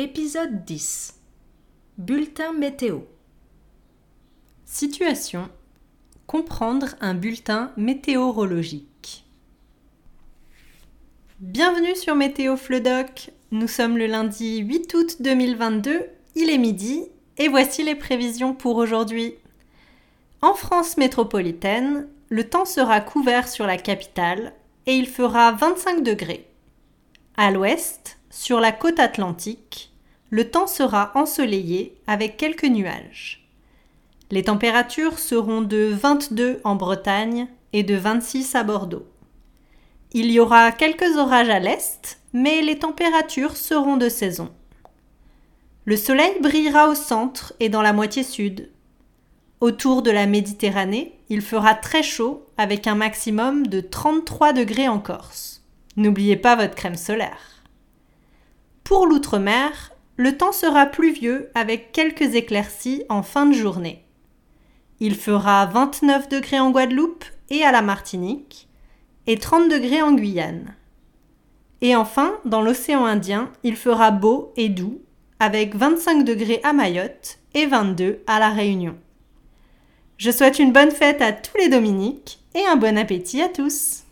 Épisode 10 Bulletin météo Situation Comprendre un bulletin météorologique. Bienvenue sur Météo Fleudoc. Nous sommes le lundi 8 août 2022, il est midi et voici les prévisions pour aujourd'hui. En France métropolitaine, le temps sera couvert sur la capitale et il fera 25 degrés. À l'ouest, sur la côte atlantique, le temps sera ensoleillé avec quelques nuages. Les températures seront de 22 en Bretagne et de 26 à Bordeaux. Il y aura quelques orages à l'est, mais les températures seront de saison. Le soleil brillera au centre et dans la moitié sud. Autour de la Méditerranée, il fera très chaud avec un maximum de 33 degrés en Corse. N'oubliez pas votre crème solaire. Pour l'outre-mer, le temps sera pluvieux avec quelques éclaircies en fin de journée. Il fera 29 degrés en Guadeloupe et à la Martinique et 30 degrés en Guyane. Et enfin, dans l'océan Indien, il fera beau et doux avec 25 degrés à Mayotte et 22 à La Réunion. Je souhaite une bonne fête à tous les Dominiques et un bon appétit à tous.